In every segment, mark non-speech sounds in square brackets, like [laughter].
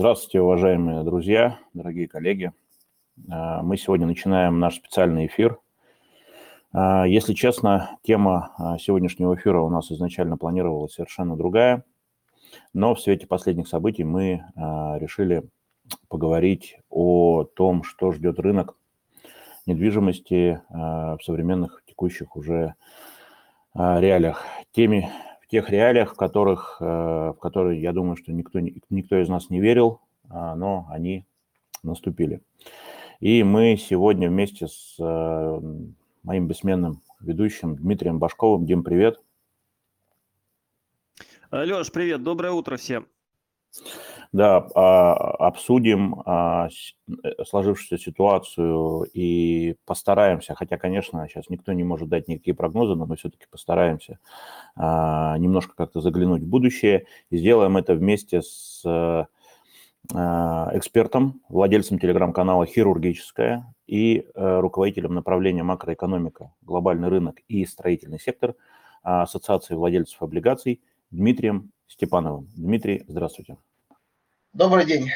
Здравствуйте, уважаемые друзья, дорогие коллеги. А, мы сегодня начинаем наш специальный эфир. А, если честно, тема а, сегодняшнего эфира у нас изначально планировалась совершенно другая, но в свете последних событий мы решили поговорить о том, что ждет рынок недвижимости в современных текущих уже реалиях. Теме тех реалиях, в которых, э, в которые, я думаю, что никто, никто из нас не верил, а, но они наступили. И мы сегодня вместе с э, моим бессменным ведущим Дмитрием Башковым. Дим, привет. Леш, привет, доброе утро всем. Да, а, обсудим а, э, сложившуюся ситуацию и постараемся, хотя, конечно, сейчас никто не может дать никакие прогнозы, но мы все-таки постараемся а, немножко как-то заглянуть в будущее и сделаем это вместе с экспертом, владельцем телеграм-канала «Хирургическая» и э, руководителем направления макроэкономика, глобальный рынок и строительный сектор Ассоциации владельцев облигаций Дмитрием Степановым. Дмитрий, здравствуйте. Добрый день.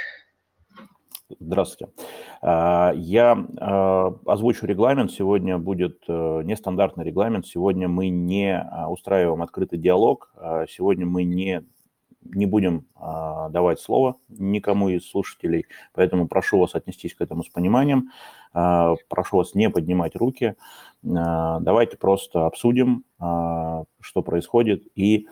Здравствуйте. А, я а, озвучу регламент. Сегодня будет э, нестандартный регламент. Сегодня мы не а, устраиваем открытый диалог. Сегодня мы не, не будем давать слово никому из слушателей. Поэтому прошу вас отнестись к этому с пониманием. Прошу вас не поднимать руки. Давайте просто обсудим, что происходит, и,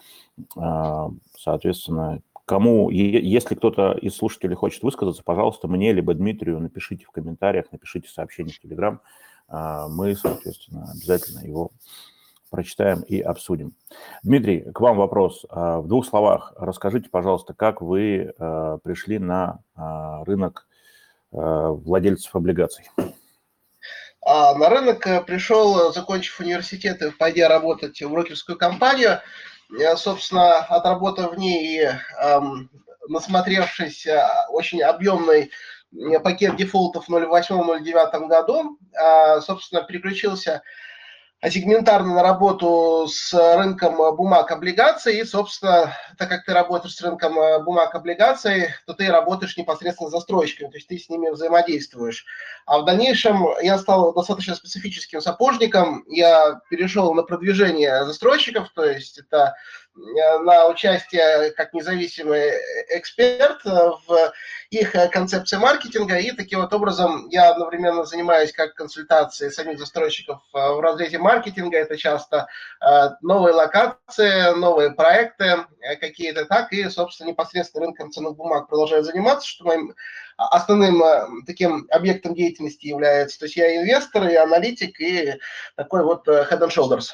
соответственно, Кому, если кто-то из слушателей хочет высказаться, пожалуйста, мне либо Дмитрию напишите в комментариях, напишите сообщение в Телеграм. А, мы, соответственно, обязательно его прочитаем и обсудим. Дмитрий, к вам вопрос. А, в двух словах расскажите, пожалуйста, как вы а, пришли на рынок владельцев облигаций? На рынок э, пришел, закончив университет и пойдя работать в брокерскую компанию – я, собственно, отработав в ней, эм, насмотревшись э, очень объемный пакет дефолтов в 2008-2009 году, э, собственно, переключился сегментарно на работу с рынком бумаг облигаций. И, собственно, так как ты работаешь с рынком бумаг облигаций, то ты работаешь непосредственно с застройщиками, то есть ты с ними взаимодействуешь. А в дальнейшем я стал достаточно специфическим сапожником. Я перешел на продвижение застройщиков, то есть это Э, на участие как независимый эксперт в их концепции маркетинга. И таким вот образом я одновременно занимаюсь как консультацией самих застройщиков э, в разрезе маркетинга. Это часто э, новые локации, новые проекты какие-то, так и, собственно, непосредственно рынком ценных бумаг продолжаю заниматься, что моим основным таким объектом деятельности является. То есть я инвестор и аналитик, и такой вот head and shoulders.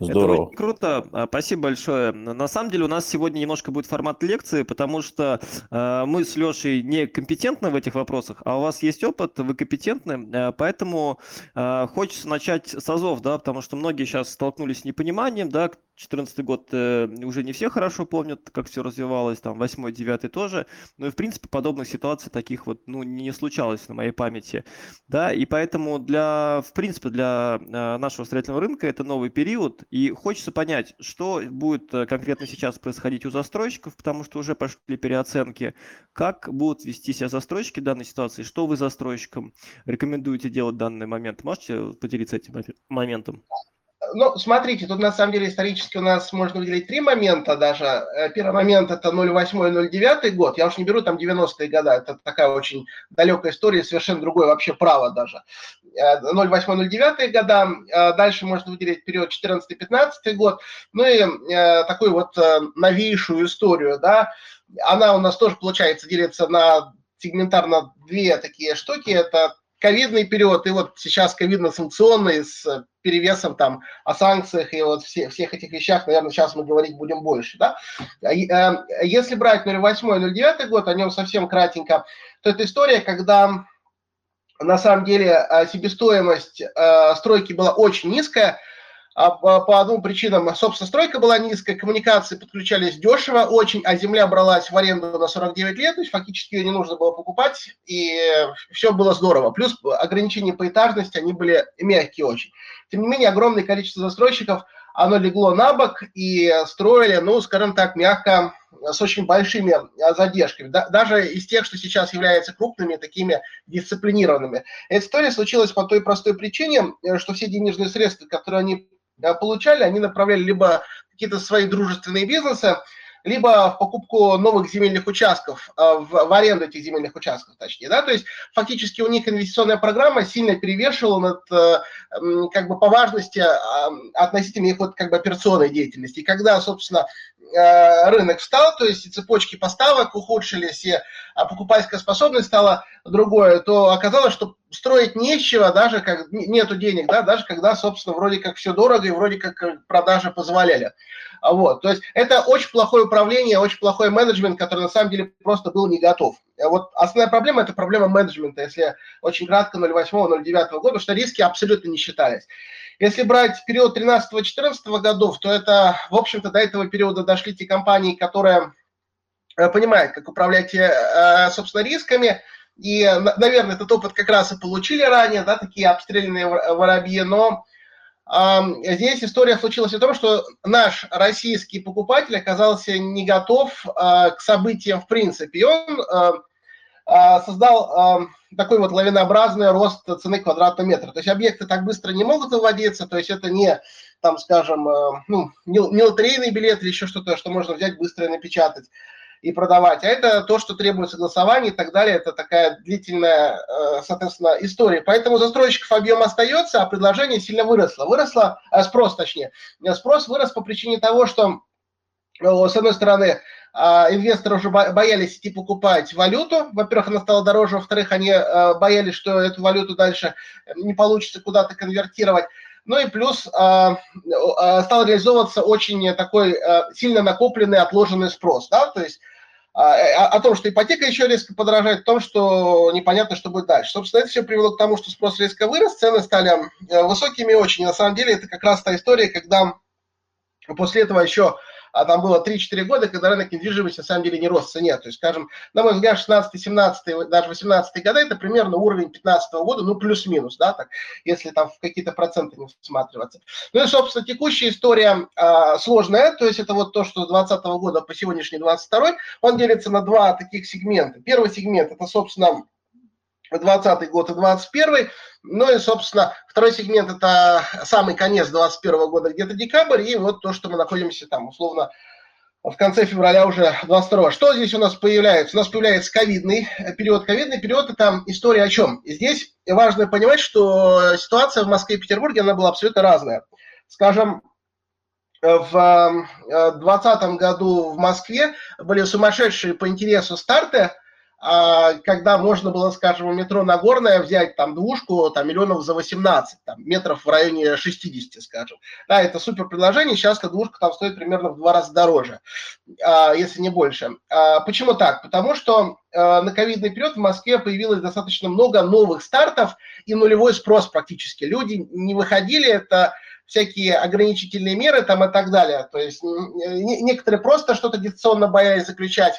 Здорово. Это круто. А, спасибо большое. На самом деле у нас сегодня немножко будет формат лекции, потому что э, мы с Лешей не компетентны в этих вопросах, а у вас есть опыт, вы компетентны, э, поэтому э, хочется начать с азов, да, потому что многие сейчас столкнулись с непониманием, да, 2014 год э, уже не все хорошо помнят, как все развивалось, там 8 9 тоже, но и в принципе подобных ситуаций таких вот ну, не случалось на моей памяти, да, и поэтому для, в принципе, для э, нашего строительного рынка это новый период, и хочется понять, что будет э, конкретно сейчас происходить у застройщиков, потому что уже пошли переоценки, как будут вести себя застройщики в данной ситуации, что вы застройщикам рекомендуете делать в данный момент, можете поделиться этим моментом? Ну, смотрите, тут на самом деле исторически у нас можно выделить три момента даже. Э, первый момент это 08-09 год, я уж не беру там 90-е годы, это такая очень далекая история, совершенно другое вообще право даже. 08-09 э, года, э, дальше можно выделить период 14-15 год, ну и такую вот новейшую историю, да, она у нас тоже, получается, делится на сегментарно две такие штуки, это ковидный период и вот сейчас ковидно-санкционный с перевесом там о санкциях и вот все, всех этих вещах, наверное, сейчас мы говорить будем больше, да. Э, если брать 08-09 год, о нем совсем кратенько, то это история, когда на самом деле э, себестоимость э, стройки была очень низкая, а по двум причинам. Собственно, стройка была низкая, коммуникации подключались дешево очень, а земля бралась в аренду на 49 лет, то есть фактически ее не нужно было покупать, и все было здорово. Плюс ограничения по этажности, они были мягкие очень. Тем не менее, огромное количество застройщиков оно легло на бок и строили, ну, скажем так, мягко, с очень большими задержками, даже из тех, что сейчас являются крупными, такими дисциплинированными. Эта история случилась по той простой причине, что все денежные средства, которые они получали, они направляли либо какие-то свои дружественные бизнесы, либо в покупку новых земельных участков, э, в, в аренду этих земельных участков, точнее, да, то есть фактически у них инвестиционная программа сильно перевешивала над, э, как бы, по важности а, относительно их вот, как бы, операционной деятельности. И когда, собственно, э, рынок встал, то есть и цепочки поставок ухудшились, и а, покупательская способность стала другое, то оказалось, что строить нечего, даже как нету денег, да, даже когда, собственно, вроде как все дорого и вроде как продажи позволяли. А вот, то есть это очень плохое управление, очень плохой менеджмент, который на самом деле просто был не готов. А вот основная проблема – это проблема менеджмента, если очень кратко 08-09 года, что риски абсолютно не считались. Если брать период 13-14 годов, то это, в общем-то, до этого периода дошли те компании, которые э, понимают, как управлять, э, собственно, рисками, и, наверное, этот опыт как раз и получили ранее, да, такие обстрелянные воробьи, но Здесь история случилась в том, что наш российский покупатель оказался не готов а, к событиям в принципе. И он а, создал такой вот лавинообразный рост цены квадратного метра. То есть объекты так быстро не могут выводиться, то есть это не, там, скажем, ну, не, не лотерейный билет или еще что-то, что можно взять быстро и напечатать и продавать, а это то, что требует согласования и так далее. Это такая длительная, э, соответственно, история. Поэтому застройщиков объем остается, а предложение сильно выросло. Выросло, а спрос точнее. Спрос вырос по причине того, что, э, с одной стороны, а, инвесторы уже боялись идти покупать валюту. Во-первых, она стала дороже, во-вторых, они э, боялись, что эту валюту дальше не получится куда-то конвертировать. Ну и плюс э, э, стал реализовываться очень такой э, сильно накопленный отложенный спрос, да, то есть э, о, о том, что ипотека еще резко подорожает, о том, что непонятно, что будет дальше. Собственно, это все привело к тому, что спрос резко вырос, цены стали э, высокими очень. И на самом деле это как раз та история, когда после этого еще а там было 3-4 года, когда рынок недвижимости на самом деле не рос в цене. То есть, скажем, на мой взгляд, 16-17, даже 18 годы это примерно уровень 15 года, ну, плюс-минус, да, так, если там в какие-то проценты не всматриваться. Ну и, собственно, текущая история а, сложная, то есть это вот то, что с 2020 года по сегодняшний 22 он делится на два таких сегмента. Первый сегмент – это, собственно, 20 год и 21 ну и, собственно, второй сегмент – это самый конец 2021 года, где-то декабрь, и вот то, что мы находимся там, условно, в конце февраля уже 22 Что здесь у нас появляется? У нас появляется ковидный период. Ковидный период – это история о чем? здесь важно понимать, что ситуация в Москве и Петербурге, она была абсолютно разная. Скажем, в 2020 году в Москве были сумасшедшие по интересу старты – когда можно было, скажем, у метро Нагорная взять там двушку, там миллионов за 18, там, метров в районе 60, скажем. Да, это супер предложение, сейчас эта двушка там стоит примерно в два раза дороже, а, если не больше. А, почему так? Потому что на ковидный период в Москве появилось достаточно много новых стартов и нулевой спрос практически. Люди не выходили, это всякие ограничительные меры там и так далее. То есть некоторые просто что-то дистанционно боялись заключать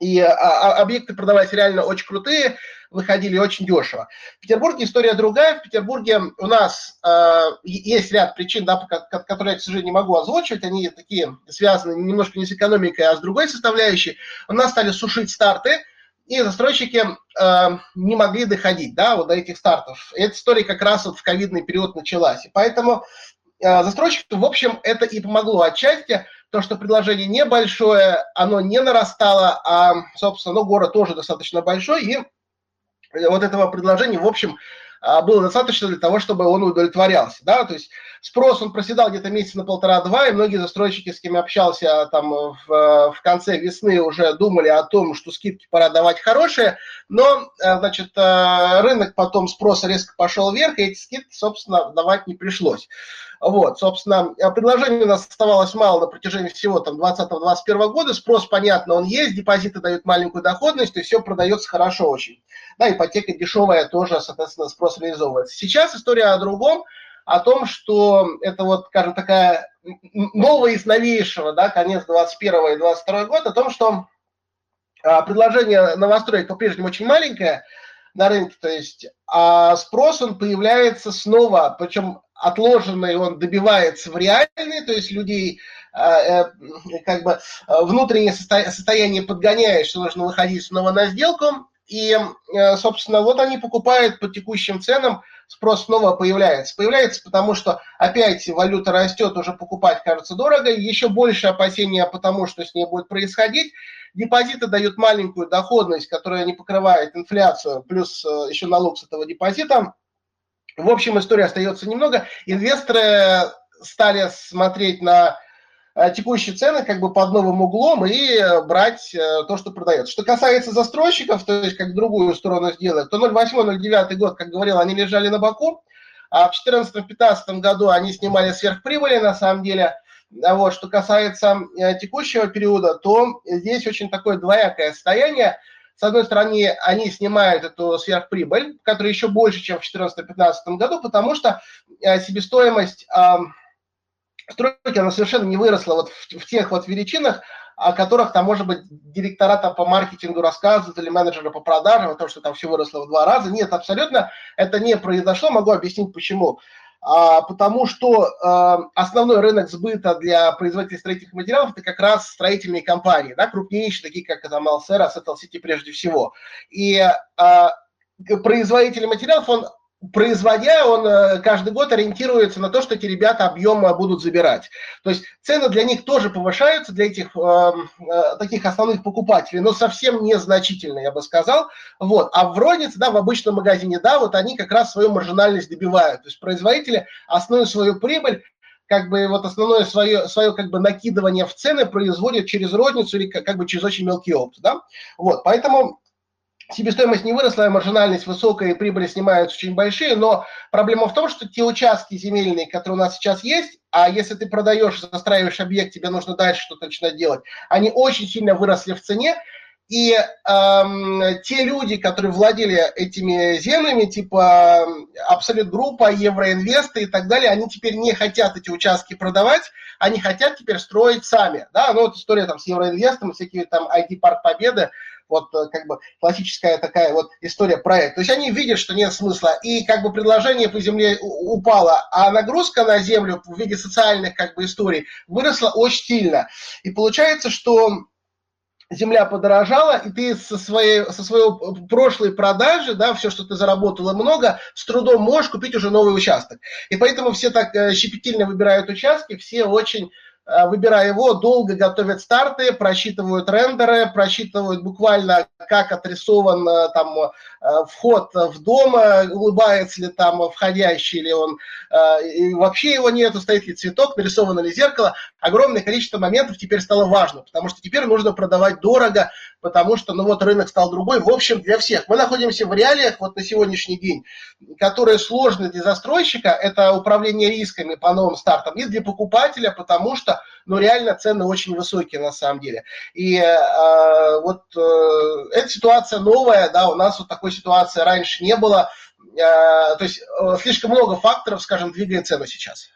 и а, а, объекты продавались реально очень крутые, выходили очень дешево. В Петербурге история другая. В Петербурге у нас э, есть ряд причин, да, которые я, к сожалению, не могу озвучивать. Они такие связаны немножко не с экономикой, а с другой составляющей. У нас стали сушить старты, и застройщики э, не могли доходить да, вот до этих стартов. И эта история как раз вот в ковидный период началась. И поэтому э, застройщикам, в общем, это и помогло отчасти – то, что предложение небольшое, оно не нарастало, а, собственно, ну, город тоже достаточно большой, и вот этого предложения, в общем, а, было достаточно для того, чтобы он удовлетворялся, да, то есть спрос, он проседал где-то месяц на полтора-два, и многие застройщики, с кем я общался там в, в конце весны, уже думали о том, что скидки пора давать хорошие, но, э, значит, рынок потом спроса резко пошел вверх, и эти скидки, собственно, давать не пришлось. Вот, собственно, э, предложений у нас оставалось мало на протяжении всего там 20-21 года. Спрос, понятно, он есть, депозиты дают маленькую доходность, и все продается хорошо очень. Да, ипотека дешевая тоже, соответственно, спрос реализовывается. Сейчас история о другом, о том, что это вот, скажем, такая новая из новейшего, да, конец 21 и 22 года, о том, что а, предложение новостроек по-прежнему очень маленькое на рынке, то есть а спрос он появляется снова, причем отложенный, он добивается в реальный, то есть людей э, как бы внутреннее состояние подгоняет, что нужно выходить снова на сделку, и, собственно, вот они покупают по текущим ценам, спрос снова появляется. Появляется потому, что опять валюта растет, уже покупать кажется дорого, еще больше опасения потому, что с ней будет происходить. Депозиты дают маленькую доходность, которая не покрывает инфляцию, плюс еще налог с этого депозита. В общем, история остается немного. Инвесторы стали смотреть на э, текущие цены как бы под новым углом и э, брать э, то, что продается. Что касается застройщиков, то есть как другую сторону сделать, то 08-09 год, как говорил, они лежали на боку, а в 2014-2015 году они снимали сверхприбыли на самом деле. Вот, что касается текущего периода, то здесь очень такое двоякое состояние. С одной стороны, они снимают эту сверхприбыль, которая еще больше, чем в 2014-2015 году, потому что э, себестоимость стройки, она совершенно не выросла вот в, тех вот величинах, о которых там, может быть, директора там по маркетингу рассказывают или менеджеры по продажам, о том, что там все выросло в два раза. Нет, абсолютно это не произошло. Могу объяснить, почему. А, потому что а, основной рынок сбыта для производителей строительных материалов это как раз строительные компании, да, крупнейшие, такие как там Alcera, Settle City прежде всего. И а, производитель материалов, он производя, он э, каждый год ориентируется на то, что эти ребята объем будут забирать. То есть цены для них тоже повышаются, для этих э, э, таких основных покупателей, но совсем незначительно, я бы сказал. Вот. А в рознице, да, в обычном магазине, да, вот они как раз свою маржинальность добивают. То есть производители основную свою прибыль как бы вот основное свое, свое как бы накидывание в цены производят через розницу или как, как бы через очень мелкий опт, да, вот, поэтому себестоимость не выросла, маржинальность высокая и прибыли снимаются очень большие, но проблема в том, что те участки земельные, которые у нас сейчас есть, а если ты продаешь, застраиваешь объект, тебе нужно дальше что-то начинать делать, они очень сильно выросли в цене, и эм, те люди, которые владели этими землями, типа Абсолют Группа, Евроинвесты и так далее, они теперь не хотят эти участки продавать, они хотят теперь строить сами. Да? Ну, вот история там с Евроинвестом, всякие там IT-парк Победы, вот э, как бы классическая такая вот история проекта. То есть они видят, что нет смысла, и как бы предложение по земле упало, а нагрузка на землю в виде социальных как бы историй выросла очень сильно. И получается, что земля подорожала, и ты со своей, со своей прошлой продажи, да, все, что ты заработала много, с трудом можешь купить уже новый участок. И поэтому все так э, щепетильно выбирают участки, все очень Э, выбирая его, долго готовят старты, просчитывают рендеры, просчитывают буквально, как отрисован э, там э, вход в дом, улыбается ли там входящий, или он и вообще его нету, стоит ли цветок, нарисовано ли зеркало. Огромное количество моментов теперь стало важно, потому что теперь нужно продавать дорого, потому что, ну вот, рынок стал другой. В общем, для всех. Мы находимся в реалиях вот на сегодняшний день, которые сложны для застройщика, это управление рисками по новым стартам, и для покупателя, потому что, ну, реально цены очень высокие на самом деле. И э, вот э, эта ситуация новая, да, у нас вот такой ситуации раньше не было. Э, то есть э, слишком много факторов, скажем, двигает цену сейчас.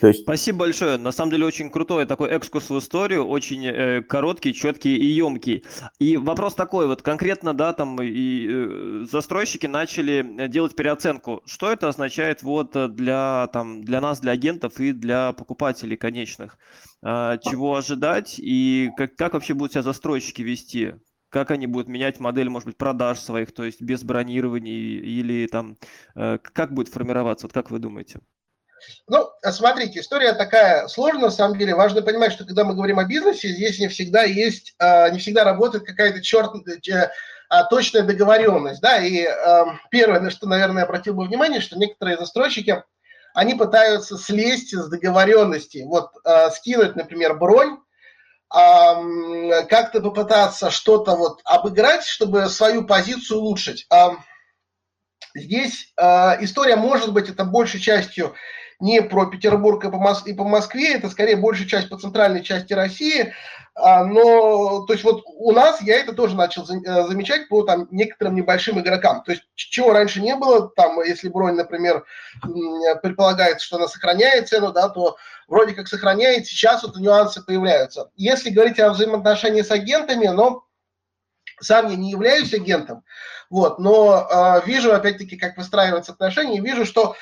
То есть... Спасибо большое. На самом деле очень крутой такой экскурс в историю, очень э, короткий, четкий и емкий. И вопрос такой, вот конкретно, да, там и э, застройщики начали делать переоценку. Что это означает вот для, там, для нас, для агентов и для покупателей конечных? Э, чего ожидать и как, как вообще будут себя застройщики вести? Как они будут менять модель, может быть, продаж своих, то есть без бронирований или там, э, как будет формироваться, вот как вы думаете? Ну, смотрите, история такая сложная, на самом деле. Важно понимать, что когда мы говорим о бизнесе, здесь не всегда есть, а, не всегда работает какая-то черт, э, а, точная договоренность. Да? И первое, на что, наверное, обратил бы внимание, что некоторые застройщики, они пытаются слезть с договоренности. Вот а, скинуть, например, бронь, как-то попытаться что-то вот обыграть, чтобы свою позицию улучшить. Здесь история может быть это большей частью не про Петербург и по, Мос- и по Москве, это скорее большая часть по центральной части России. А, но, то есть вот у нас я это тоже начал э, замечать по там некоторым небольшим игрокам. То есть чего раньше не было, там, если бронь, например, предполагается, что она сохраняет цену, да, то вроде как сохраняет, сейчас вот нюансы появляются. Если говорить о взаимоотношении с агентами, но сам я не являюсь агентом, вот, но э, вижу, опять-таки, как выстраиваются отношения, вижу, что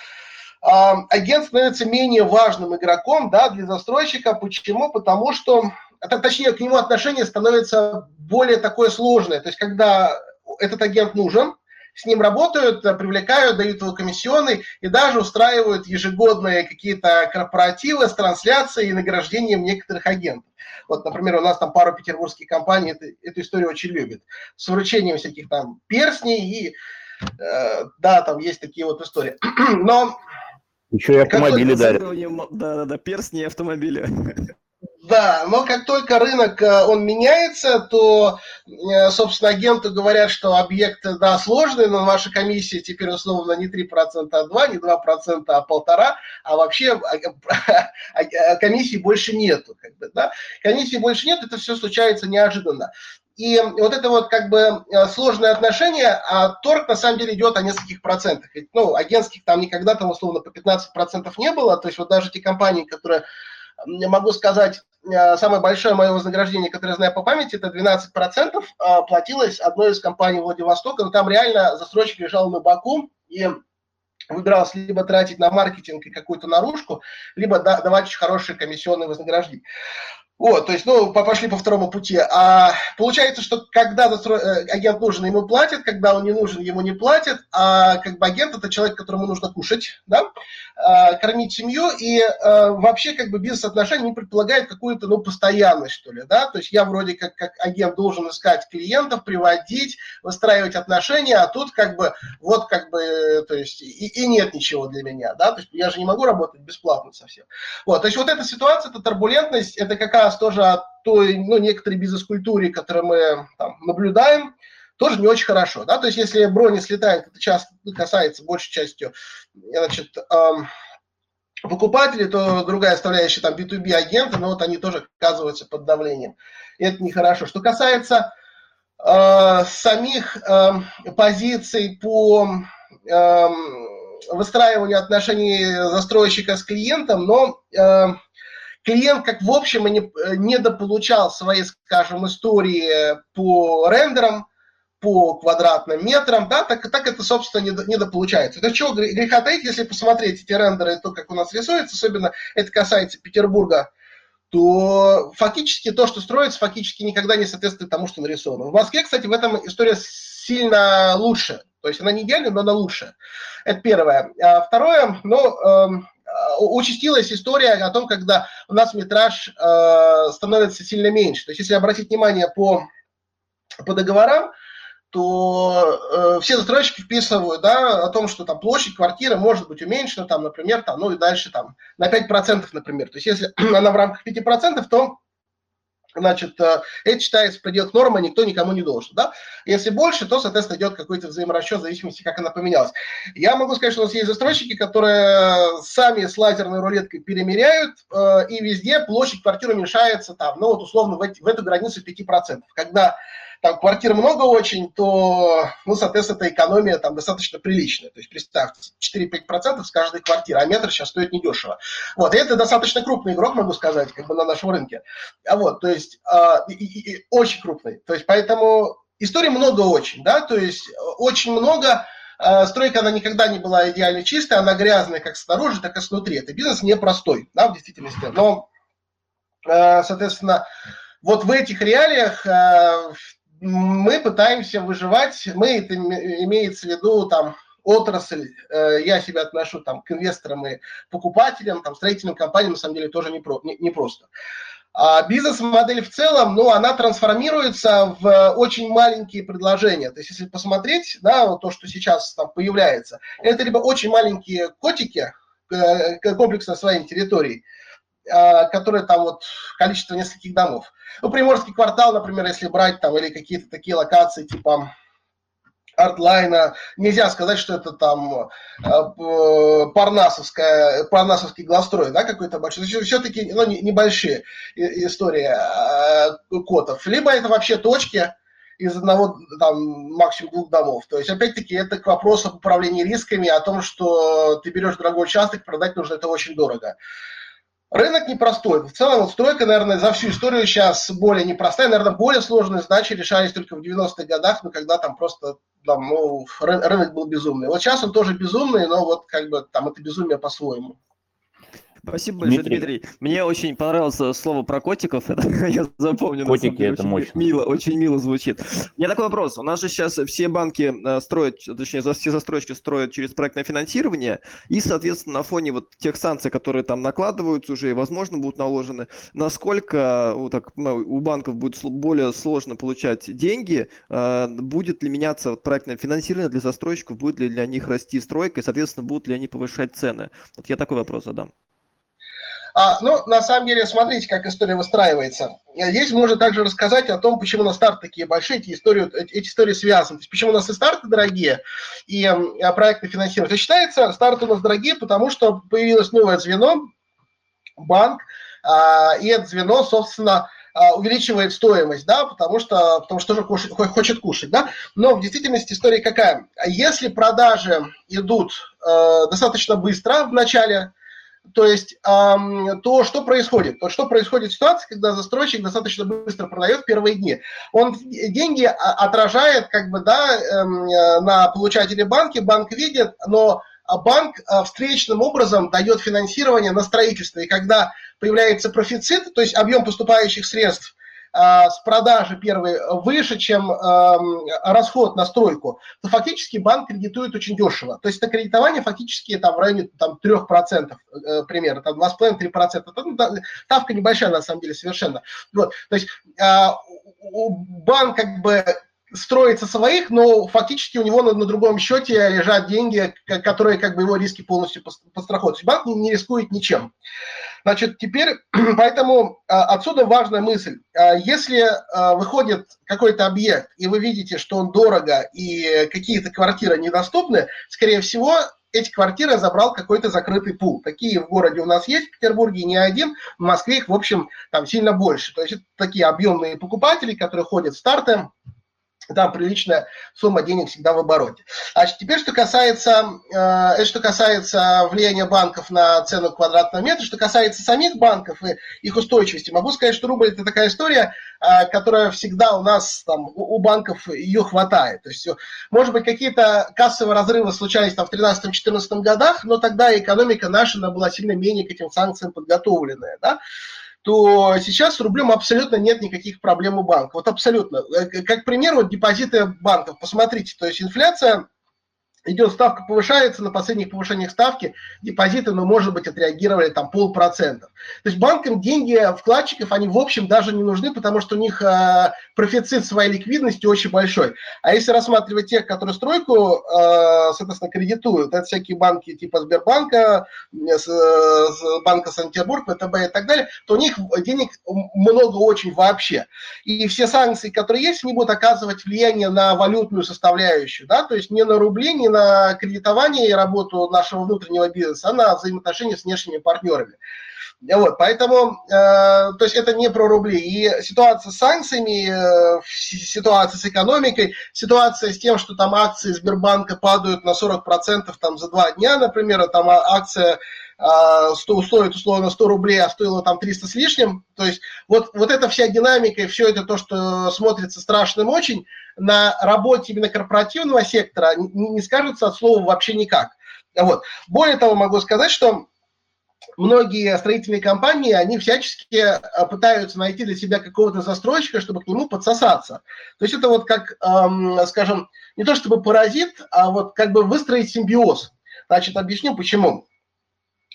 агент становится менее важным игроком да, для застройщика. Почему? Потому что, точнее, к нему отношение становится более такое сложное. То есть, когда этот агент нужен, с ним работают, привлекают, дают его комиссионный и даже устраивают ежегодные какие-то корпоративы с трансляцией и награждением некоторых агентов. Вот, например, у нас там пару петербургских компаний эту, эту историю очень любят. С вручением всяких там перстней и э, да, там есть такие вот истории. [clears throat] Но еще и автомобили дарят. Да, да, да, перстни и автомобили. Да, но как только рынок э, он меняется, то, э, собственно, агенты говорят, что объект, да, сложный, но ваша комиссия теперь условно не 3%, а 2, не 2%, а полтора, а вообще а, [laughs] комиссии больше нету. Как бы, да? Комиссии больше нет, это все случается неожиданно. И вот это вот как бы э, сложное отношение, а торг на самом деле идет о нескольких процентах. Ведь, ну, агентских там никогда там условно по 15% не было, то есть вот даже те компании, которые могу сказать, э, самое большое мое вознаграждение, которое я знаю по памяти, это 12% а, платилось одной из компаний Владивостока, но там реально застройщик лежал на боку и выбирался либо тратить на маркетинг и какую-то наружку, либо давать очень хорошие комиссионные вознаграждения. Вот, то есть, ну, пошли по второму пути. А получается, что когда э, агент нужен, ему платят, когда он не нужен, ему не платят. А как бы агент – это человек, которому нужно кушать, да, а, кормить семью. И а, вообще как бы бизнес-отношения не предполагает какую-то, ну, постоянность, что ли, да. То есть я вроде как, как агент должен искать клиентов, приводить, выстраивать отношения, а тут как бы вот как бы, то есть и, и нет ничего для меня, да. То есть я же не могу работать бесплатно совсем. Вот, то есть вот эта ситуация, эта турбулентность, это раз тоже о той, ну, некоторой бизнес-культуре, которую мы там, наблюдаем, тоже не очень хорошо. Да? То есть если брони слетает, это часто касается большей частью значит, эм, покупателей, то другая составляющая там B2B агенты, но вот они тоже оказываются под давлением. И это нехорошо. Что касается э, самих э, позиций по э, выстраиванию отношений застройщика с клиентом, но э, клиент как в общем не, э, недополучал свои, скажем, истории по рендерам, по квадратным метрам, да, так, так это, собственно, не, недополучается. Это чего греха таить, если посмотреть эти рендеры, то, как у нас рисуется, особенно это касается Петербурга, то фактически то, что строится, фактически никогда не соответствует тому, что нарисовано. В Москве, кстати, в этом история сильно лучше. То есть она не идеальная, но она лучше. Это первое. А второе, ну, эм, Э, участилась история о том, когда у нас метраж э, становится сильно меньше. То есть, если обратить внимание по, по договорам, то э, все застройщики вписывают да, о том, что там площадь квартиры может быть уменьшена, там, например, там, ну и дальше там, на 5%, например. То есть если [clears throat] она в рамках 5%, то значит, э, это считается в пределах нормы, никто никому не должен. Да? Если больше, то, соответственно, идет какой-то взаиморасчет в зависимости, как она поменялась. Я могу сказать, что у нас есть застройщики, которые сами с лазерной рулеткой перемеряют, э, и везде площадь квартиры уменьшается, там, ну вот условно в, эту границу 5%. Когда там квартир много очень, то, ну, соответственно, эта экономия там достаточно приличная. То есть, представьте, 4-5% с каждой квартиры, а метр сейчас стоит недешево. Вот, и это достаточно крупный игрок, могу сказать, как бы на нашем рынке. А вот, то есть, э, и, и, и очень крупный. То есть, поэтому историй много очень, да, то есть, очень много стройка, она никогда не была идеально чистая, она грязная как снаружи, так и снутри. Это бизнес непростой, да, в действительности. Но, соответственно, вот в этих реалиях мы пытаемся выживать, мы, это имеется в виду там отрасль, э, я себя отношу там к инвесторам и покупателям, там строительным компаниям, на самом деле тоже не, про, не, просто. А бизнес-модель в целом, ну, она трансформируется в очень маленькие предложения. То есть, если посмотреть, да, то, что сейчас там появляется, это либо очень маленькие котики, э, комплекс на своей территории, а, которые там вот количество нескольких домов. Ну, Приморский квартал, например, если брать там, или какие-то такие локации типа артлайна, нельзя сказать, что это там э, парнасовская, парнасовский гластрой, да, какой-то большой. Все-таки ну, небольшие истории э, котов. Либо это вообще точки из одного, там, максимум двух домов. То есть, опять-таки, это к вопросу об управлении рисками, о том, что ты берешь дорогой участок, продать нужно это очень дорого. Рынок непростой. В целом, стройка, наверное, за всю историю сейчас более непростая. Наверное, более сложные задачи решались только в 90-х годах, но когда там просто там, ну, рынок был безумный. Вот сейчас он тоже безумный, но вот как бы там это безумие по-своему. Спасибо большое, Дмитрий. Дмитрий. Мне очень понравилось слово про котиков. [laughs] Это я запомню. Котики это очень мощно. Мило, очень мило звучит. У меня такой вопрос. У нас же сейчас все банки э, строят, точнее, все застройщики строят через проектное финансирование, и, соответственно, на фоне вот тех санкций, которые там накладываются уже и, возможно, будут наложены, насколько вот так, ну, у банков будет более сложно получать деньги, э, будет ли меняться проектное финансирование для застройщиков, будет ли для них расти стройка, и, соответственно, будут ли они повышать цены? Вот я такой вопрос задам. А, ну, на самом деле, смотрите, как история выстраивается. Здесь можно также рассказать о том, почему на старт такие большие, эти истории, эти истории связаны. То есть, почему у нас и старты дорогие, и а, проекты финансируют. считается, старты у нас дорогие, потому что появилось новое звено, банк, а, и это звено, собственно, а, увеличивает стоимость, да, потому что, потому что тоже кушать, хочет кушать, да. Но в действительности история какая? Если продажи идут э, достаточно быстро в начале, то есть эм, то, что происходит, то, что происходит в ситуации, когда застройщик достаточно быстро продает первые дни. Он деньги отражает как бы, да, эм, на получателе банки, банк видит, но банк э, встречным образом дает финансирование на строительство. И когда появляется профицит, то есть объем поступающих средств а, с продажи первой выше, чем расход на стройку, то фактически банк кредитует очень дешево. То есть это кредитование фактически там, в районе там, 3% э, примерно, там 2,5-3%. Ну, ставка небольшая на самом деле совершенно. Вот. То есть банк как бы строится своих, но фактически у него на, на другом счете лежат деньги, которые как бы его риски полностью подстрахуют. То банк не, не рискует ничем. Значит, теперь, [clears throat] поэтому а, отсюда важная мысль. А, если а, выходит какой-то объект, и вы видите, что он дорого, и какие-то квартиры недоступны, скорее всего, эти квартиры забрал какой-то закрытый пул. Такие в городе у нас есть, в Петербурге не один, в Москве их, в общем, там сильно больше. То есть это такие объемные покупатели, которые ходят в старты, там приличная сумма денег всегда в обороте. А теперь, что касается, э, что касается влияния банков на цену квадратного метра, что касается самих банков и их устойчивости, могу сказать, что рубль – это такая история, э, которая всегда у нас, там, у, у банков ее хватает. То есть, может быть, какие-то кассовые разрывы случались там в 2013-2014 годах, но тогда экономика наша она была сильно менее к этим санкциям подготовленная. Да? То сейчас с рублем абсолютно нет никаких проблем у банка. Вот абсолютно. Э, как пример, вот депозиты банков. Посмотрите, то есть инфляция идет, ставка повышается, на последних повышениях ставки депозиты, ну, может быть, отреагировали там полпроцента. То есть банкам деньги вкладчиков, они в общем даже не нужны, потому что у них э, профицит своей ликвидности очень большой. А если рассматривать тех, которые стройку, э, соответственно, кредитуют, это всякие банки типа Сбербанка, с, с Банка Санкт-Петербург, ВТБ и так далее, то у них денег много очень вообще. И все санкции, которые есть, они будут оказывать влияние на валютную составляющую, да, то есть не на рубли, не на кредитование и работу нашего внутреннего бизнеса, а на взаимоотношения с внешними партнерами. Вот, поэтому, э, то есть это не про рубли. И ситуация с санкциями, э, ситуация с экономикой, ситуация с тем, что там акции Сбербанка падают на 40% там за два дня, например, а там акция э, стоит условно 100 рублей, а стоила там 300 с лишним. То есть вот, вот эта вся динамика и все это то, что смотрится страшным очень, на работе именно корпоративного сектора не, не скажется от слова вообще никак. Вот. Более того, могу сказать, что многие строительные компании, они всячески э, пытаются найти для себя какого-то застройщика, чтобы к нему подсосаться. То есть это вот как, эм, скажем, не то чтобы паразит, а вот как бы выстроить симбиоз. Значит, объясню почему.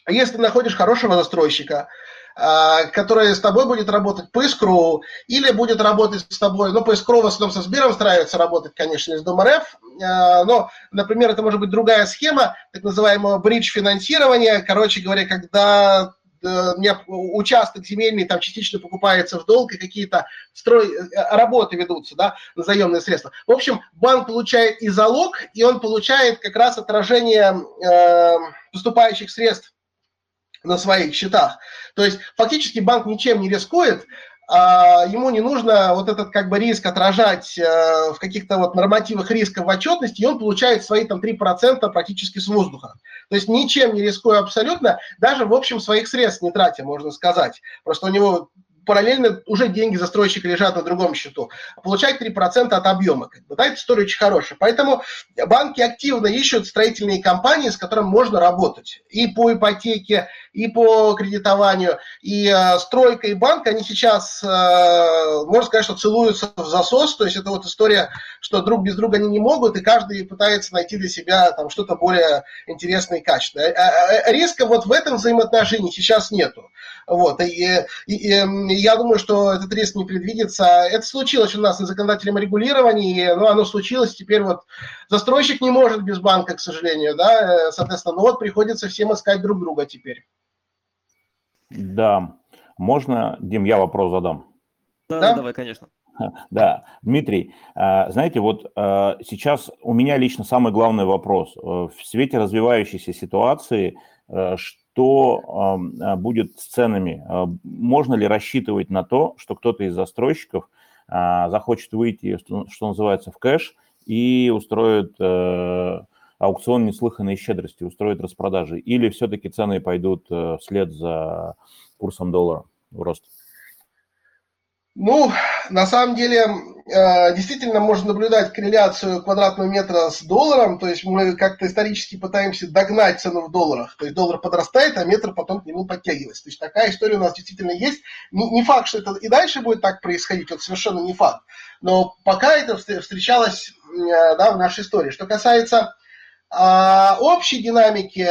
Если ты находишь хорошего застройщика, а, который с тобой будет работать по искру, или будет работать с тобой, ну, по искру в основном со Сбером стараются работать, конечно, из Дом РФ, а, но, например, это может быть другая схема, так называемого бридж финансирования, короче говоря, когда э, участок земельный там частично покупается в долг, и какие-то строй, э, работы ведутся, да, на заемные средства. В общем, банк получает и залог, и он получает как раз отражение э, поступающих средств на своих счетах. То есть фактически банк ничем не рискует, а, ему не нужно вот этот как бы риск отражать э, в каких-то вот нормативах риска в отчетности, и он получает свои там 3% практически с воздуха. То есть ничем не рискуя абсолютно, даже в общем своих средств не тратя, можно сказать. Просто у него параллельно уже деньги застройщика лежат на другом счету, получать 3% от объема. Как бы, да, эта история очень хорошая. Поэтому банки активно ищут строительные компании, с которыми можно работать. И по ипотеке, и по кредитованию. И э, стройка и банк, они сейчас, э, можно сказать, что целуются в засос. То есть это вот история, что друг без друга они не могут, и каждый пытается найти для себя там что-то более интересное и качественное. Э, э, риска вот в этом взаимоотношении сейчас нету. Вот. И, и, и я думаю, что этот риск не предвидится. Это случилось у нас и законодателем регулирования, но оно случилось. Теперь вот застройщик не может без банка, к сожалению, да, соответственно, ну вот приходится всем искать друг друга теперь. Да. Можно, Дим, я вопрос задам? Да, да? давай, конечно. [laughs] Да, Дмитрий, а, знаете, вот а, сейчас у меня лично самый главный вопрос. Э, в свете развивающейся ситуации, э, что а, будет с ценами? Можно ли рассчитывать на то, что кто-то из застройщиков захочет выйти, что называется, в кэш и устроит э, аукцион неслыханной щедрости, устроит распродажи? Или все-таки цены пойдут э, вслед за курсом доллара в рост? Ну, на самом деле, э, действительно можно наблюдать корреляцию квадратного метра с долларом, то есть мы как-то исторически пытаемся догнать цену в долларах, то есть доллар подрастает, а метр потом к нему подтягивается. То есть такая история у нас действительно есть. Не, факт, что это и дальше будет так происходить, это совершенно не факт, но пока это встречалось э, да, в нашей истории. Что касается а, общей динамики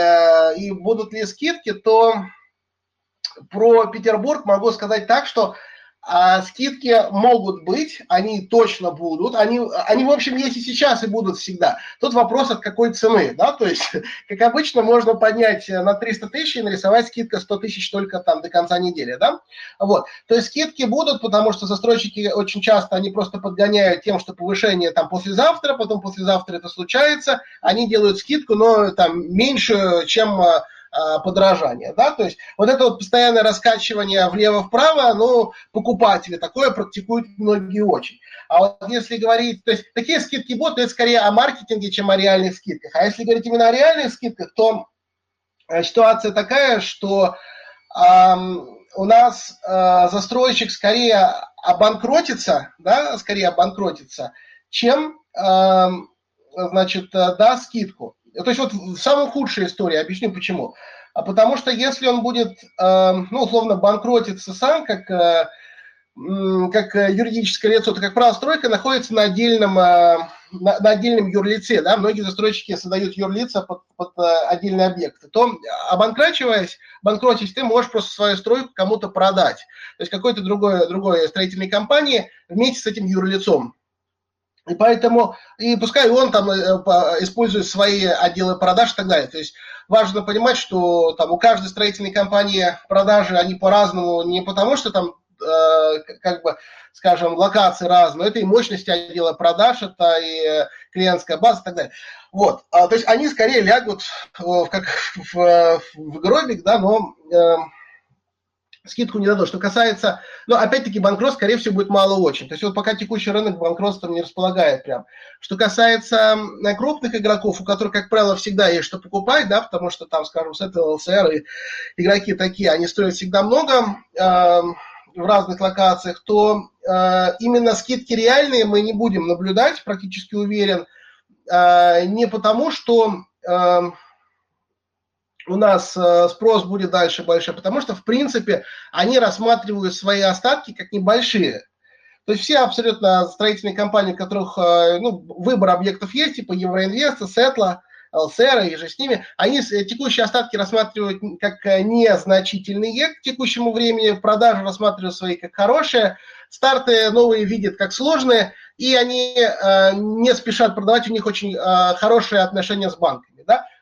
и будут ли скидки, то про Петербург могу сказать так, что а скидки могут быть, они точно будут, они, они, в общем, есть и сейчас, и будут всегда. Тут вопрос от какой цены, да, то есть, [laughs] как обычно, можно поднять на 300 тысяч и нарисовать скидка 100 тысяч только там до конца недели, да, вот. То есть скидки будут, потому что застройщики очень часто, они просто подгоняют тем, что повышение там послезавтра, потом послезавтра это случается, они делают скидку, но там меньше, чем а, подражания, да, то есть вот это вот постоянное раскачивание влево-вправо, ну, покупатели такое практикуют многие очень. А вот если говорить, то есть такие скидки будут, это скорее о маркетинге, чем о реальных скидках. А если говорить именно о реальных скидках, то э, ситуация такая, что эм, у нас э, застройщик скорее обанкротится, да, скорее обанкротится, чем, э, значит, даст скидку. То есть вот самая худшая история, объясню почему. А потому что если он будет, э, ну, условно, банкротиться сам, как, э, как юридическое лицо, то, как правило, стройка находится на отдельном, э, на, на отдельном юрлице, да, многие застройщики создают юрлица под, под отдельные объекты, то, обанкрачиваясь, банкротясь, ты можешь просто свою стройку кому-то продать, то есть какой-то другой, другой строительной компании вместе с этим юрлицом. И поэтому, и пускай он там э, использует свои отделы продаж и так далее. То есть важно понимать, что там у каждой строительной компании продажи, они по-разному, не потому что там э, как бы, скажем, локации разные, это и мощность отдела продаж, это и клиентская база и так далее. Вот, а, то есть они скорее лягут в, как в, в гробик, да, но э, скидку не дадут. Что касается, ну, опять-таки, банкрот, скорее всего, будет мало очень. То есть вот пока текущий рынок банкротством не располагает прям. Что касается крупных игроков, у которых, как правило, всегда есть что покупать, да, потому что там, скажем, с этого ЛСР и игроки такие, они стоят всегда много э, в разных локациях, то э, именно скидки реальные мы не будем наблюдать, практически уверен, э, не потому, что... Э, у нас э, спрос будет дальше большой, потому что, в принципе, они рассматривают свои остатки как небольшие. То есть все абсолютно строительные компании, у которых э, ну, выбор объектов есть, типа Евроинвеста, Сетла, ЛСР и же с ними, они э, текущие остатки рассматривают как незначительные к текущему времени, продажи рассматривают свои как хорошие, старты новые видят как сложные, и они э, не спешат продавать, у них очень э, хорошие отношения с банками.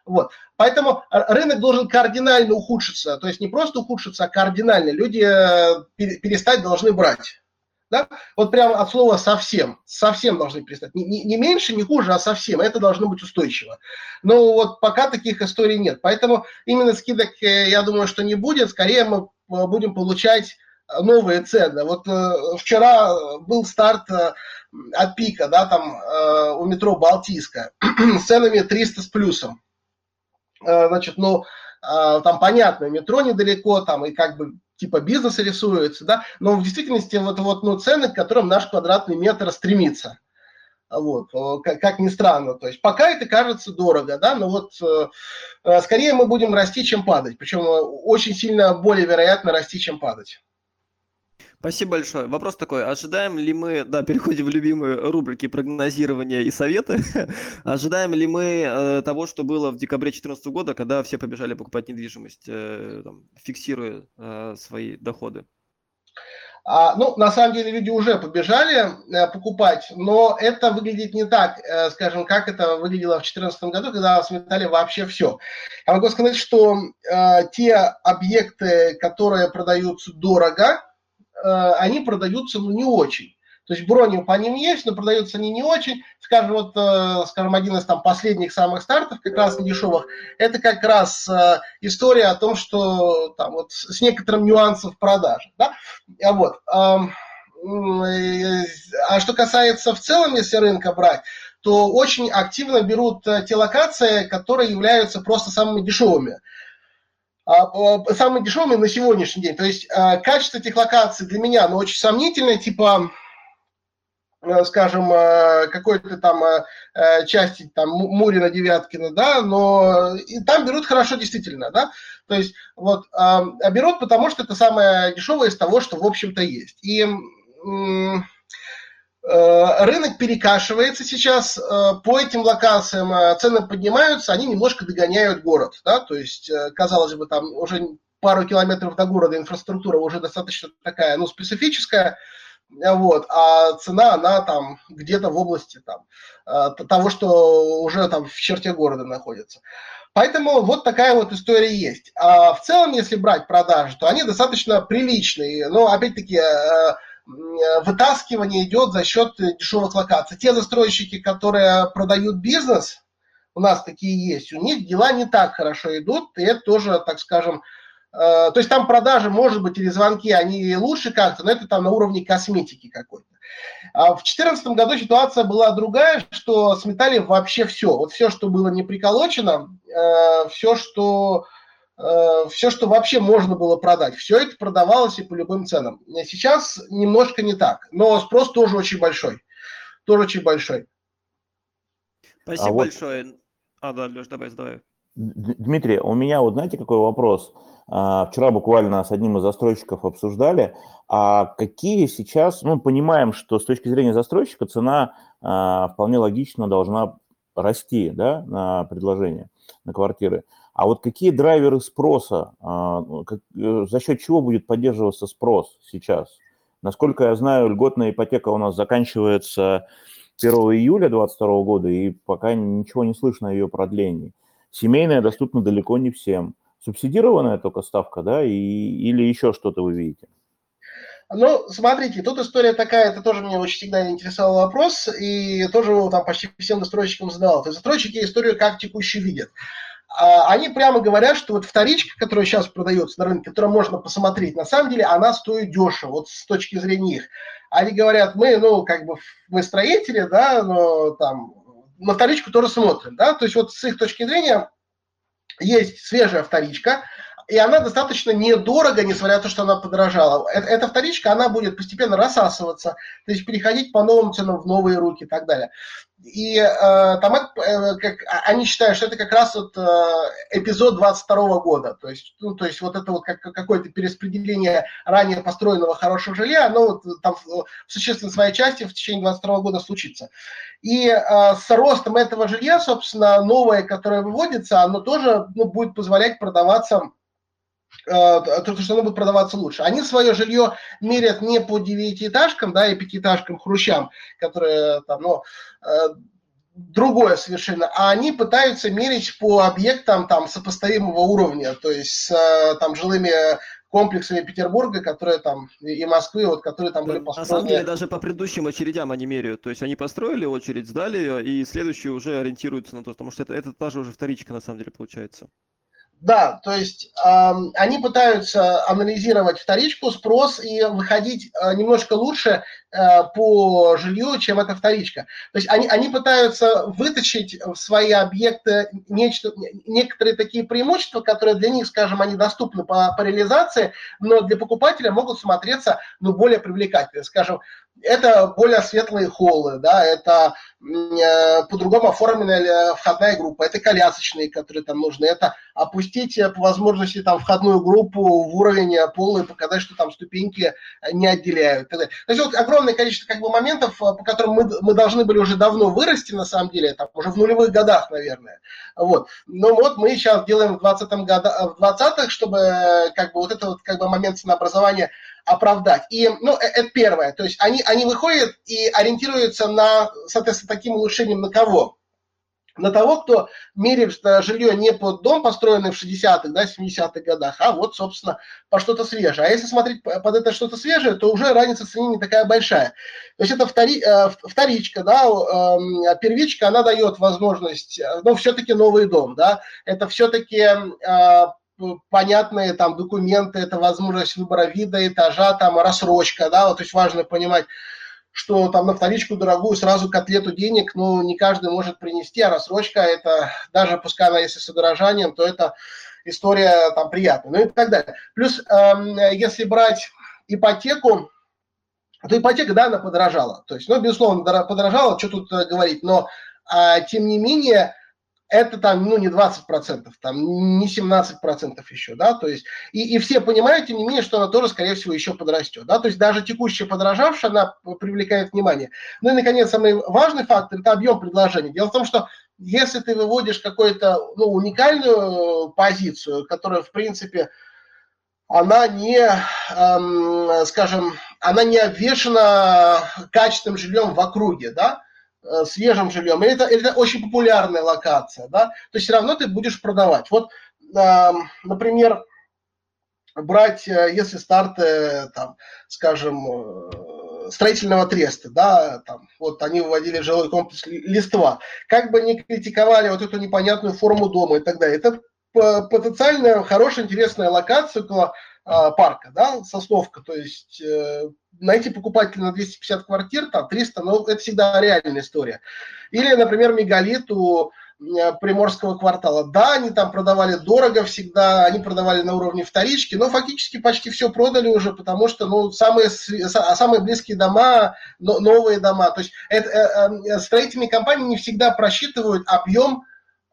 Вот. Поэтому рынок должен кардинально ухудшиться. То есть не просто ухудшиться, а кардинально. Люди э, перестать должны брать. Да? Вот прямо от слова совсем. Совсем должны перестать. Не, не, не меньше, не хуже, а совсем. Это должно быть устойчиво. Но вот пока таких историй нет. Поэтому именно скидок, э, я думаю, что не будет. Скорее мы э, будем получать новые цены. Вот вчера был старт от пика, да, там у метро Балтийская [clears throat] с ценами 300 с плюсом. Значит, ну, там понятно, метро недалеко, там и как бы типа бизнеса рисуется, да, но в действительности вот, вот ну, цены, к которым наш квадратный метр стремится. Вот, как, как ни странно. То есть пока это кажется дорого, да, но вот э, э скорее мы будем расти, чем падать. Причем э, очень сильно более вероятно расти, чем падать. Спасибо большое. Вопрос такой, ожидаем ли мы, да, переходим в любимые рубрики прогнозирования и советы, [laughs] ожидаем ли мы э, того, что было в декабре 2014 года, когда все побежали покупать недвижимость, э, там, фиксируя э, свои доходы? А, ну, на самом деле люди уже побежали э, покупать, но это выглядит не так, э, скажем, как это выглядело в 2014 году, когда сметали вообще все. Я могу сказать, что э, те объекты, которые продаются дорого, они продаются ну, не очень. То есть брони по ним есть, но продаются они не очень. Скажем, вот, э, скажем, один из там последних самых стартов, как раз не дешевых, это как раз э, история о том, что там вот с некоторым нюансом в продаже. Да? А вот. А что касается в целом, если рынка брать, то очень активно берут те локации, которые являются просто самыми дешевыми. А, самые дешевые на сегодняшний день. То есть а, качество этих локаций для меня, ну, очень сомнительное, типа, э, скажем, э, какой-то там э, части там Мурина, Девяткина, да, но и там берут хорошо действительно, да, то есть вот, а берут, потому что это самое дешевое из того, что в общем-то есть. И рынок перекашивается сейчас, э, по этим локациям э, цены поднимаются, они немножко догоняют город, да, то есть, казалось бы, там уже пару километров до города инфраструктура уже достаточно такая, ну, специфическая, вот, а цена, она там где-то в области там, того, что уже там в черте города находится. Поэтому вот такая вот история есть. А в целом, если брать продажи, то они достаточно приличные. Но, опять-таки, вытаскивание идет за счет дешевых локаций. Те застройщики, которые продают бизнес, у нас такие есть, у них дела не так хорошо идут, и это тоже, так скажем, э, то есть там продажи, может быть, или звонки, они лучше как-то, но это там на уровне косметики какой-то. А в 2014 году ситуация была другая, что сметали вообще все. Вот все, что было не приколочено, э, все, что Э, все, что вообще можно было продать, все это продавалось и по любым ценам. Сейчас немножко не так, но спрос тоже очень большой. Тоже очень большой. Спасибо а большое. Вот... А, да, Леш, давай, давай. Дмитрий, у меня вот знаете какой вопрос? А, вчера буквально с одним из застройщиков обсуждали, а какие сейчас, ну, понимаем, что с точки зрения застройщика цена а, вполне логично должна расти, да, на предложение, на квартиры. А вот какие драйверы спроса, а, ну, э, за счет чего будет поддерживаться спрос сейчас? Насколько я знаю, льготная ипотека у нас заканчивается 1 июля 2022 года, и пока ничего не слышно о ее продлении. Семейная доступна далеко не всем. Субсидированная только ставка, да, и, или еще что-то вы видите? Ну, смотрите, тут история такая, это тоже меня очень всегда интересовал вопрос, и тоже там почти всем застройщикам задавал. То есть застройщики историю как текущий видят. А, они прямо говорят, что вот вторичка, которая сейчас продается на рынке, которую можно посмотреть, на самом деле она стоит дешево, вот с точки зрения их. Они говорят, мы, ну, как бы, мы строители, да, но там на вторичку тоже смотрим, да, то есть вот с их точки зрения есть свежая вторичка, и она достаточно недорого, несмотря на то, что она подорожала. Эта вторичка, она будет постепенно рассасываться, то есть переходить по новым ценам в новые руки и так далее. И э, там э, как, а, они считают, что это как раз вот э, эпизод 22 года. То есть, ну, то есть вот это вот как, какое-то перераспределение ранее построенного хорошего жилья, оно вот там в существенной своей части в течение 22 года случится. И э, с ростом этого жилья, собственно, новое, которое выводится, оно тоже ну, будет позволять продаваться то, что оно будет продаваться лучше. Они свое жилье мерят не по девятиэтажкам, да, и пятиэтажкам, хрущам, которые там, ну, э, другое совершенно, а они пытаются мерить по объектам там сопоставимого уровня, то есть с э, там жилыми комплексами Петербурга, которые там, и Москвы, вот, которые там были построены. На самом деле, даже по предыдущим очередям они меряют. То есть они построили очередь, сдали ее, и следующие уже ориентируются на то, потому что это, это та же уже вторичка, на самом деле, получается. Да, то есть э, они пытаются анализировать вторичку, спрос и выходить э, немножко лучше э, по жилью, чем эта вторичка. То есть они, они пытаются вытащить в свои объекты нечто, некоторые такие преимущества, которые для них, скажем, они доступны по, по реализации, но для покупателя могут смотреться ну, более привлекательно. Скажем, это более светлые холлы, да, это э, по-другому оформленная входная группа, это колясочные, которые там нужны, это опустить э, по возможности там входную группу в уровень э, пола и показать, что там ступеньки не отделяют. То есть вот огромное количество как бы моментов, по которым мы, мы должны были уже давно вырасти, на самом деле, там уже в нулевых годах, наверное. Вот. Но вот мы сейчас делаем в 20 года, в 20-х, чтобы как бы вот этот вот как бы момент ценообразования оправдать. И, ну, э, это первое. То есть они, они выходят и ориентируются на, соответственно, таким улучшением на кого? На того, кто меряет жилье не под дом, построенный в 60-х, да, 70-х годах, а вот, собственно, по что-то свежее. А если смотреть под это что-то свежее, то уже разница в цене не такая большая. То есть это втори, э, вторичка, да, эм, а первичка, она дает возможность, э, ну, все-таки новый дом, да, это все-таки понятные там документы, это возможность выбора вида, этажа, там рассрочка, да, вот, то есть важно понимать, что там на вторичку дорогую сразу котлету денег, ну, не каждый может принести, а рассрочка это, даже пускай она если с удорожанием, то это история там приятная, ну и так далее. Плюс, э, если брать ипотеку, то ипотека, да, она подорожала. То есть, ну, безусловно, подорожала, что тут э, говорить, но, э, тем не менее, это там, ну, не 20%, там не 17% еще, да, то есть, и, и все понимают, тем не менее, что она тоже, скорее всего, еще подрастет, да, то есть даже текущая подорожавшая, она привлекает внимание. Ну и, наконец, самый важный фактор – это объем предложения. Дело в том, что если ты выводишь какую-то, ну, уникальную позицию, которая, в принципе, она не, эм, скажем, она не обвешена качественным жильем в округе, да, свежим жильем, или это, или это очень популярная локация, да, то есть все равно ты будешь продавать. Вот, э, например, брать, э, если старты, там, скажем, э, строительного треста, да, там, вот они выводили жилой комплекс Листва, как бы не критиковали вот эту непонятную форму дома и так далее, это потенциально хорошая, интересная локация около парка, да, сосновка, то есть э, найти покупателя на 250 квартир, там 300, но это всегда реальная история. Или, например, мегалит у э, приморского квартала. Да, они там продавали дорого всегда, они продавали на уровне вторички, но фактически почти все продали уже, потому что ну, самые, самые близкие дома, новые дома. То есть это, э, строительные компании не всегда просчитывают объем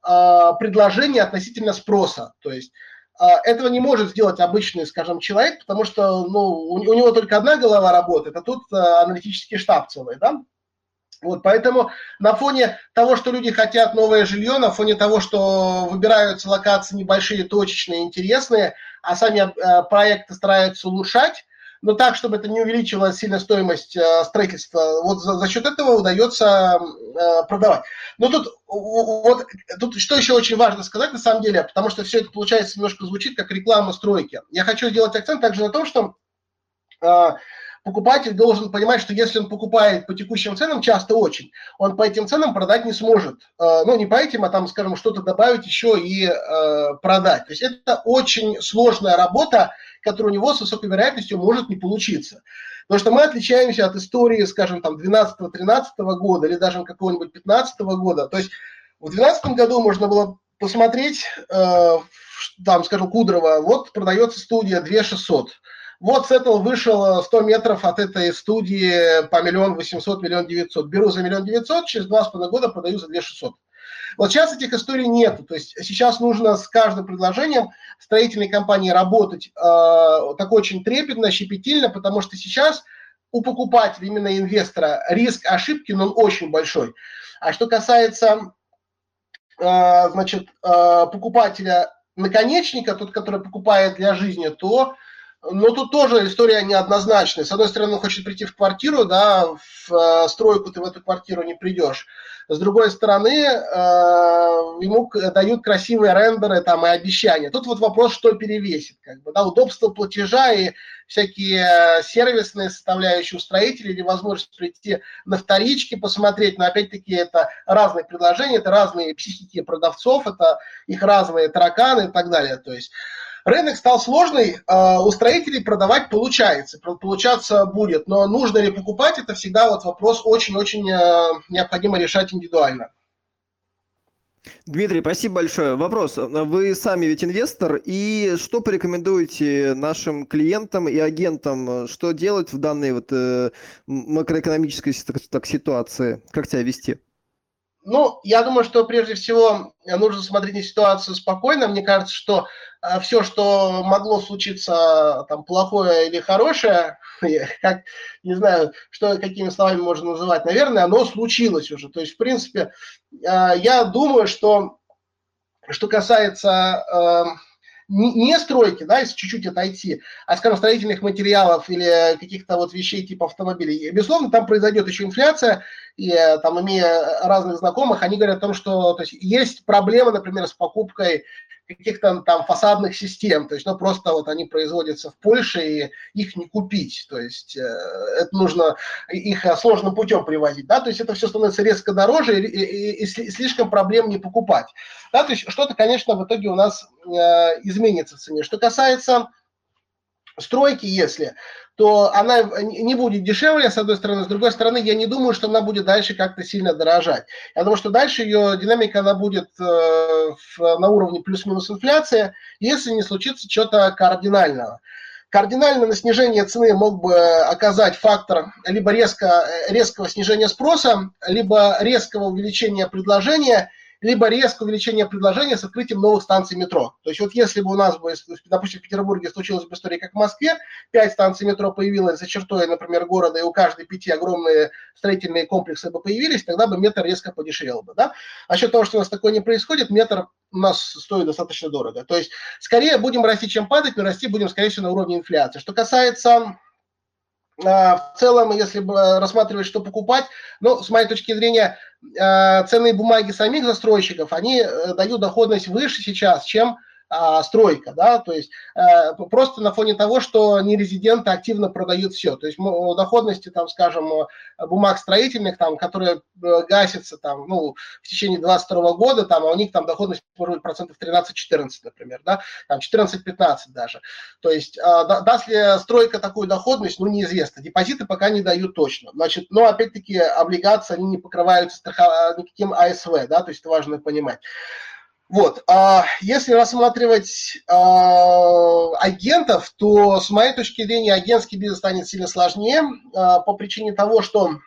предложения относительно спроса. То есть этого не может сделать обычный, скажем, человек, потому что ну, у, у него только одна голова работает, а тут а, аналитический штаб целый, да? Вот, поэтому на фоне того, что люди хотят новое жилье, на фоне того, что выбираются локации небольшие, точечные, интересные, а сами э, проекты стараются улучшать, но так, чтобы это не увеличивало сильно стоимость э, строительства. Вот за, за счет этого удается э, продавать. Но тут, вот, тут что еще очень важно сказать на самом деле, потому что все это получается немножко звучит как реклама стройки. Я хочу сделать акцент также на том, что э, покупатель должен понимать, что если он покупает по текущим ценам, часто очень, он по этим ценам продать не сможет. Э, ну, не по этим, а там, скажем, что-то добавить еще и э, продать. То есть это очень сложная работа, которая у него с высокой вероятностью может не получиться. Потому что мы отличаемся от истории, скажем, там 12-13 года или даже какого-нибудь 15 года. То есть в 2012 году можно было посмотреть, э, там, скажем, Кудрова, вот продается студия 2600. 600 Мод Сеттл вышел э, 100 метров от этой студии по миллион 800, миллион 900. Беру за миллион 900, через два с половиной года продаю за 2 600. Вот сейчас этих историй нет. То есть сейчас нужно с каждым предложением строительной компании работать э, так очень трепетно, щепетильно, потому что сейчас у покупателя, именно инвестора, риск ошибки, но он очень большой. А что касается э, значит, э, покупателя наконечника, тот, который покупает для жизни, то но тут тоже история неоднозначная. С одной стороны, он хочет прийти в квартиру, да, в э, стройку ты в эту квартиру не придешь. С другой стороны, э, ему дают красивые рендеры там и обещания. Тут вот вопрос, что перевесит. Как бы, да, удобство платежа и всякие сервисные составляющие у строителей или возможность прийти на вторички, посмотреть. Но опять-таки это разные предложения, это разные психики продавцов, это их разные тараканы и так далее. То есть Рынок стал сложный, а, у строителей продавать получается, получаться будет, но нужно ли покупать, это всегда вот вопрос очень-очень а, необходимо решать индивидуально. Дмитрий, спасибо большое. Вопрос. Вы сами ведь инвестор, и что порекомендуете нашим клиентам и агентам, что делать в данной вот э, макроэкономической так, ситуации? Как себя вести? Ну, я думаю, что прежде всего нужно смотреть на ситуацию спокойно. Мне кажется, что э, все, что могло случиться там плохое или хорошее, [laughs] как не знаю, что какими словами можно называть, наверное, оно случилось уже. То есть, в принципе, э, я думаю, что что касается э, не стройки, да, если чуть-чуть отойти, а, скажем, строительных материалов или каких-то вот вещей типа автомобилей, безусловно, там произойдет еще инфляция, и там, имея разных знакомых, они говорят о том, что то есть, есть проблемы, например, с покупкой каких-то там фасадных систем, то есть, ну, просто вот они производятся в Польше, и их не купить, то есть, э, это нужно их сложным путем привозить, да, то есть, это все становится резко дороже, и, и, и слишком проблем не покупать, да, то есть, что-то, конечно, в итоге у нас э, изменится в цене. Что касается стройки, если, то она не будет дешевле, с одной стороны. С другой стороны, я не думаю, что она будет дальше как-то сильно дорожать. Я думаю, что дальше ее динамика, она будет э, на уровне плюс-минус инфляция, если не случится что-то кардинального. Кардинально на снижение цены мог бы оказать фактор либо резко, резкого снижения спроса, либо резкого увеличения предложения – либо резкое увеличение предложения с открытием новых станций метро. То есть вот если бы у нас, бы, допустим, в Петербурге случилась бы история, как в Москве, пять станций метро появилось за чертой, например, города, и у каждой пяти огромные строительные комплексы бы появились, тогда бы метр резко подешевел бы. Да? А счет того, что у нас такое не происходит, метр у нас стоит достаточно дорого. То есть скорее будем расти, чем падать, но расти будем, скорее всего, на уровне инфляции. Что касается в целом, если рассматривать, что покупать, ну, с моей точки зрения, а, ценные бумаги самих застройщиков, они э, дают доходность выше сейчас, чем а, стройка, да, то есть а, просто на фоне того, что нерезиденты активно продают все, то есть доходности, там, скажем, бумаг строительных, там, которые э, гасятся, там, ну, в течение 22 года, там, а у них там доходность может быть процентов 13-14, например, да, там 14-15 даже, то есть а, даст ли стройка такую доходность, ну, неизвестно, депозиты пока не дают точно, значит, но, опять-таки, облигации, они не покрываются страхов... никаким АСВ, да, то есть это важно понимать. Вот, а если рассматривать а, агентов, то с моей точки зрения агентский бизнес станет сильно сложнее а, по причине того, что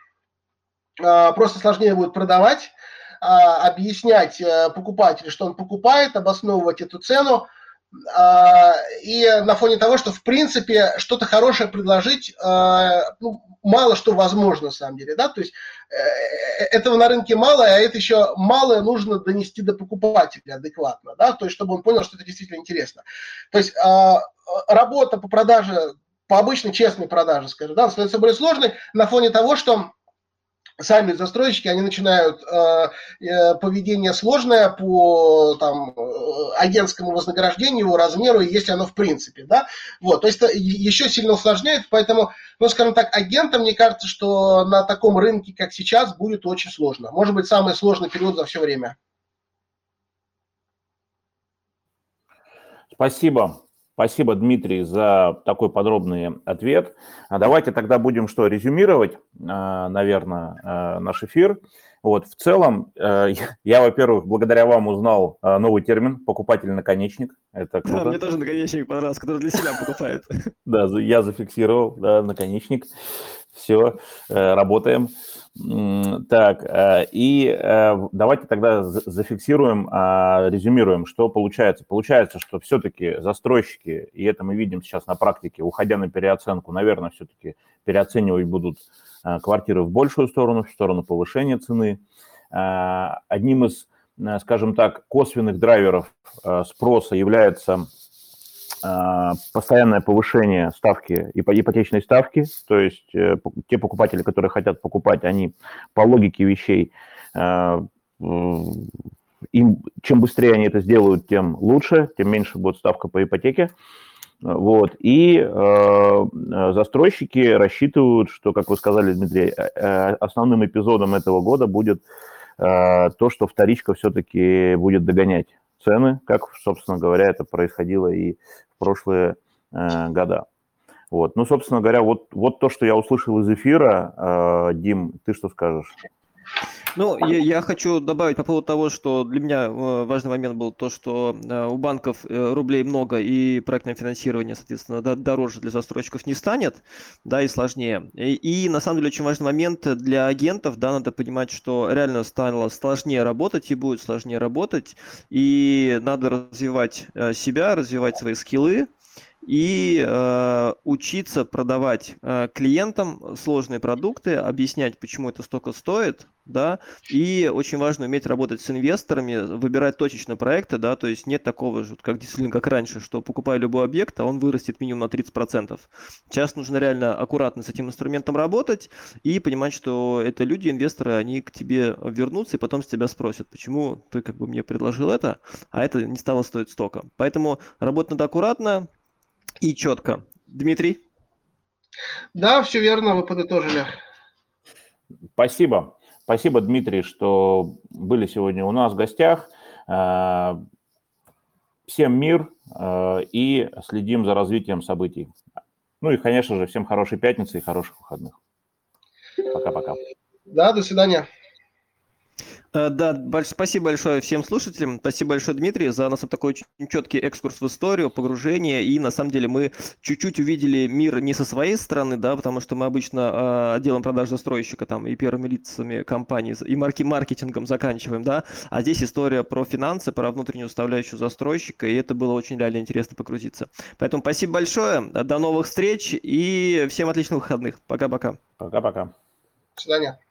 а, просто сложнее будет продавать, а, объяснять а, покупателю, что он покупает, обосновывать эту цену, и на фоне того, что в принципе что-то хорошее предложить, а, ну, мало что возможно на самом деле, да, то есть э, э, этого на рынке мало, а это еще малое нужно донести до покупателя адекватно, да, то есть чтобы он понял, что это действительно интересно. То есть а, работа по продаже, по обычной честной продаже, скажем, да, становится более сложной на фоне того, что сами застройщики, они начинают э, э, поведение сложное по там, э, агентскому вознаграждению, его размеру, если оно в принципе, да, вот, то есть еще сильно усложняет, поэтому, ну, скажем так, агентам, мне кажется, что на таком рынке, как сейчас, будет очень сложно. Может быть, самый сложный период за все время. Спасибо. Спасибо, Дмитрий, за такой подробный ответ. А давайте тогда будем что, резюмировать, а, наверное, а, наш эфир. Вот, в целом, э, я, во-первых, благодаря вам узнал новый термин «покупательный наконечник». Это круто. Да, мне тоже наконечник понравился, который для себя покупает. Да, я зафиксировал, да, наконечник. Все, э, работаем. Так, э, и э, давайте тогда зафиксируем, а, резюмируем, что получается. Получается, что все-таки застройщики, и это мы видим сейчас на практике, уходя на переоценку, наверное, все-таки переоценивать будут квартиры в большую сторону, в сторону повышения цены. Одним из, скажем так, косвенных драйверов спроса является постоянное повышение ставки, ипотечной ставки, то есть те покупатели, которые хотят покупать, они по логике вещей, им, чем быстрее они это сделают, тем лучше, тем меньше будет ставка по ипотеке. Вот. И э, застройщики рассчитывают, что, как вы сказали, Дмитрий, основным эпизодом этого года будет э, то, что вторичка все-таки будет догонять цены, как, собственно говоря, это происходило и прошлые э, года. Вот. Ну, собственно говоря, вот, вот то, что я услышал из эфира. Э, Дим, ты что скажешь? Ну, я, я хочу добавить по поводу того, что для меня э, важный момент был то, что э, у банков э, рублей много и проектное финансирование, соответственно, дороже для застройщиков не станет, да, и сложнее. И, и на самом деле очень важный момент для агентов, да, надо понимать, что реально стало сложнее работать и будет сложнее работать, и надо развивать себя, развивать свои скиллы, и э, учиться продавать э, клиентам сложные продукты, объяснять, почему это столько стоит, да, и очень важно уметь работать с инвесторами, выбирать точечно проекты, да, то есть нет такого же, как действительно, как раньше, что покупая любой объект, а он вырастет минимум на 30%. Сейчас нужно реально аккуратно с этим инструментом работать и понимать, что это люди, инвесторы, они к тебе вернутся и потом с тебя спросят, почему ты как бы мне предложил это, а это не стало стоить столько. Поэтому работать надо аккуратно, и четко. Дмитрий? Да, все верно, вы подытожили. Спасибо. Спасибо, Дмитрий, что были сегодня у нас в гостях. Э, всем мир э, и следим за развитием событий. Ну и, конечно же, всем хорошей пятницы и хороших выходных. Пока-пока. Да, до свидания. Э, да, больш... спасибо большое всем слушателям. Спасибо большое, Дмитрий, за нас такой очень четкий экскурс в историю, погружение. И на самом деле мы чуть-чуть увидели мир не со своей стороны, да, потому что мы обычно э, отделом продаж застройщика там и первыми лицами компании, и марки маркетингом заканчиваем, да. А здесь история про финансы, про внутреннюю составляющую застройщика, и это было очень реально интересно погрузиться. Поэтому спасибо большое, до новых встреч и всем отличных выходных. Пока-пока. Пока-пока. До свидания.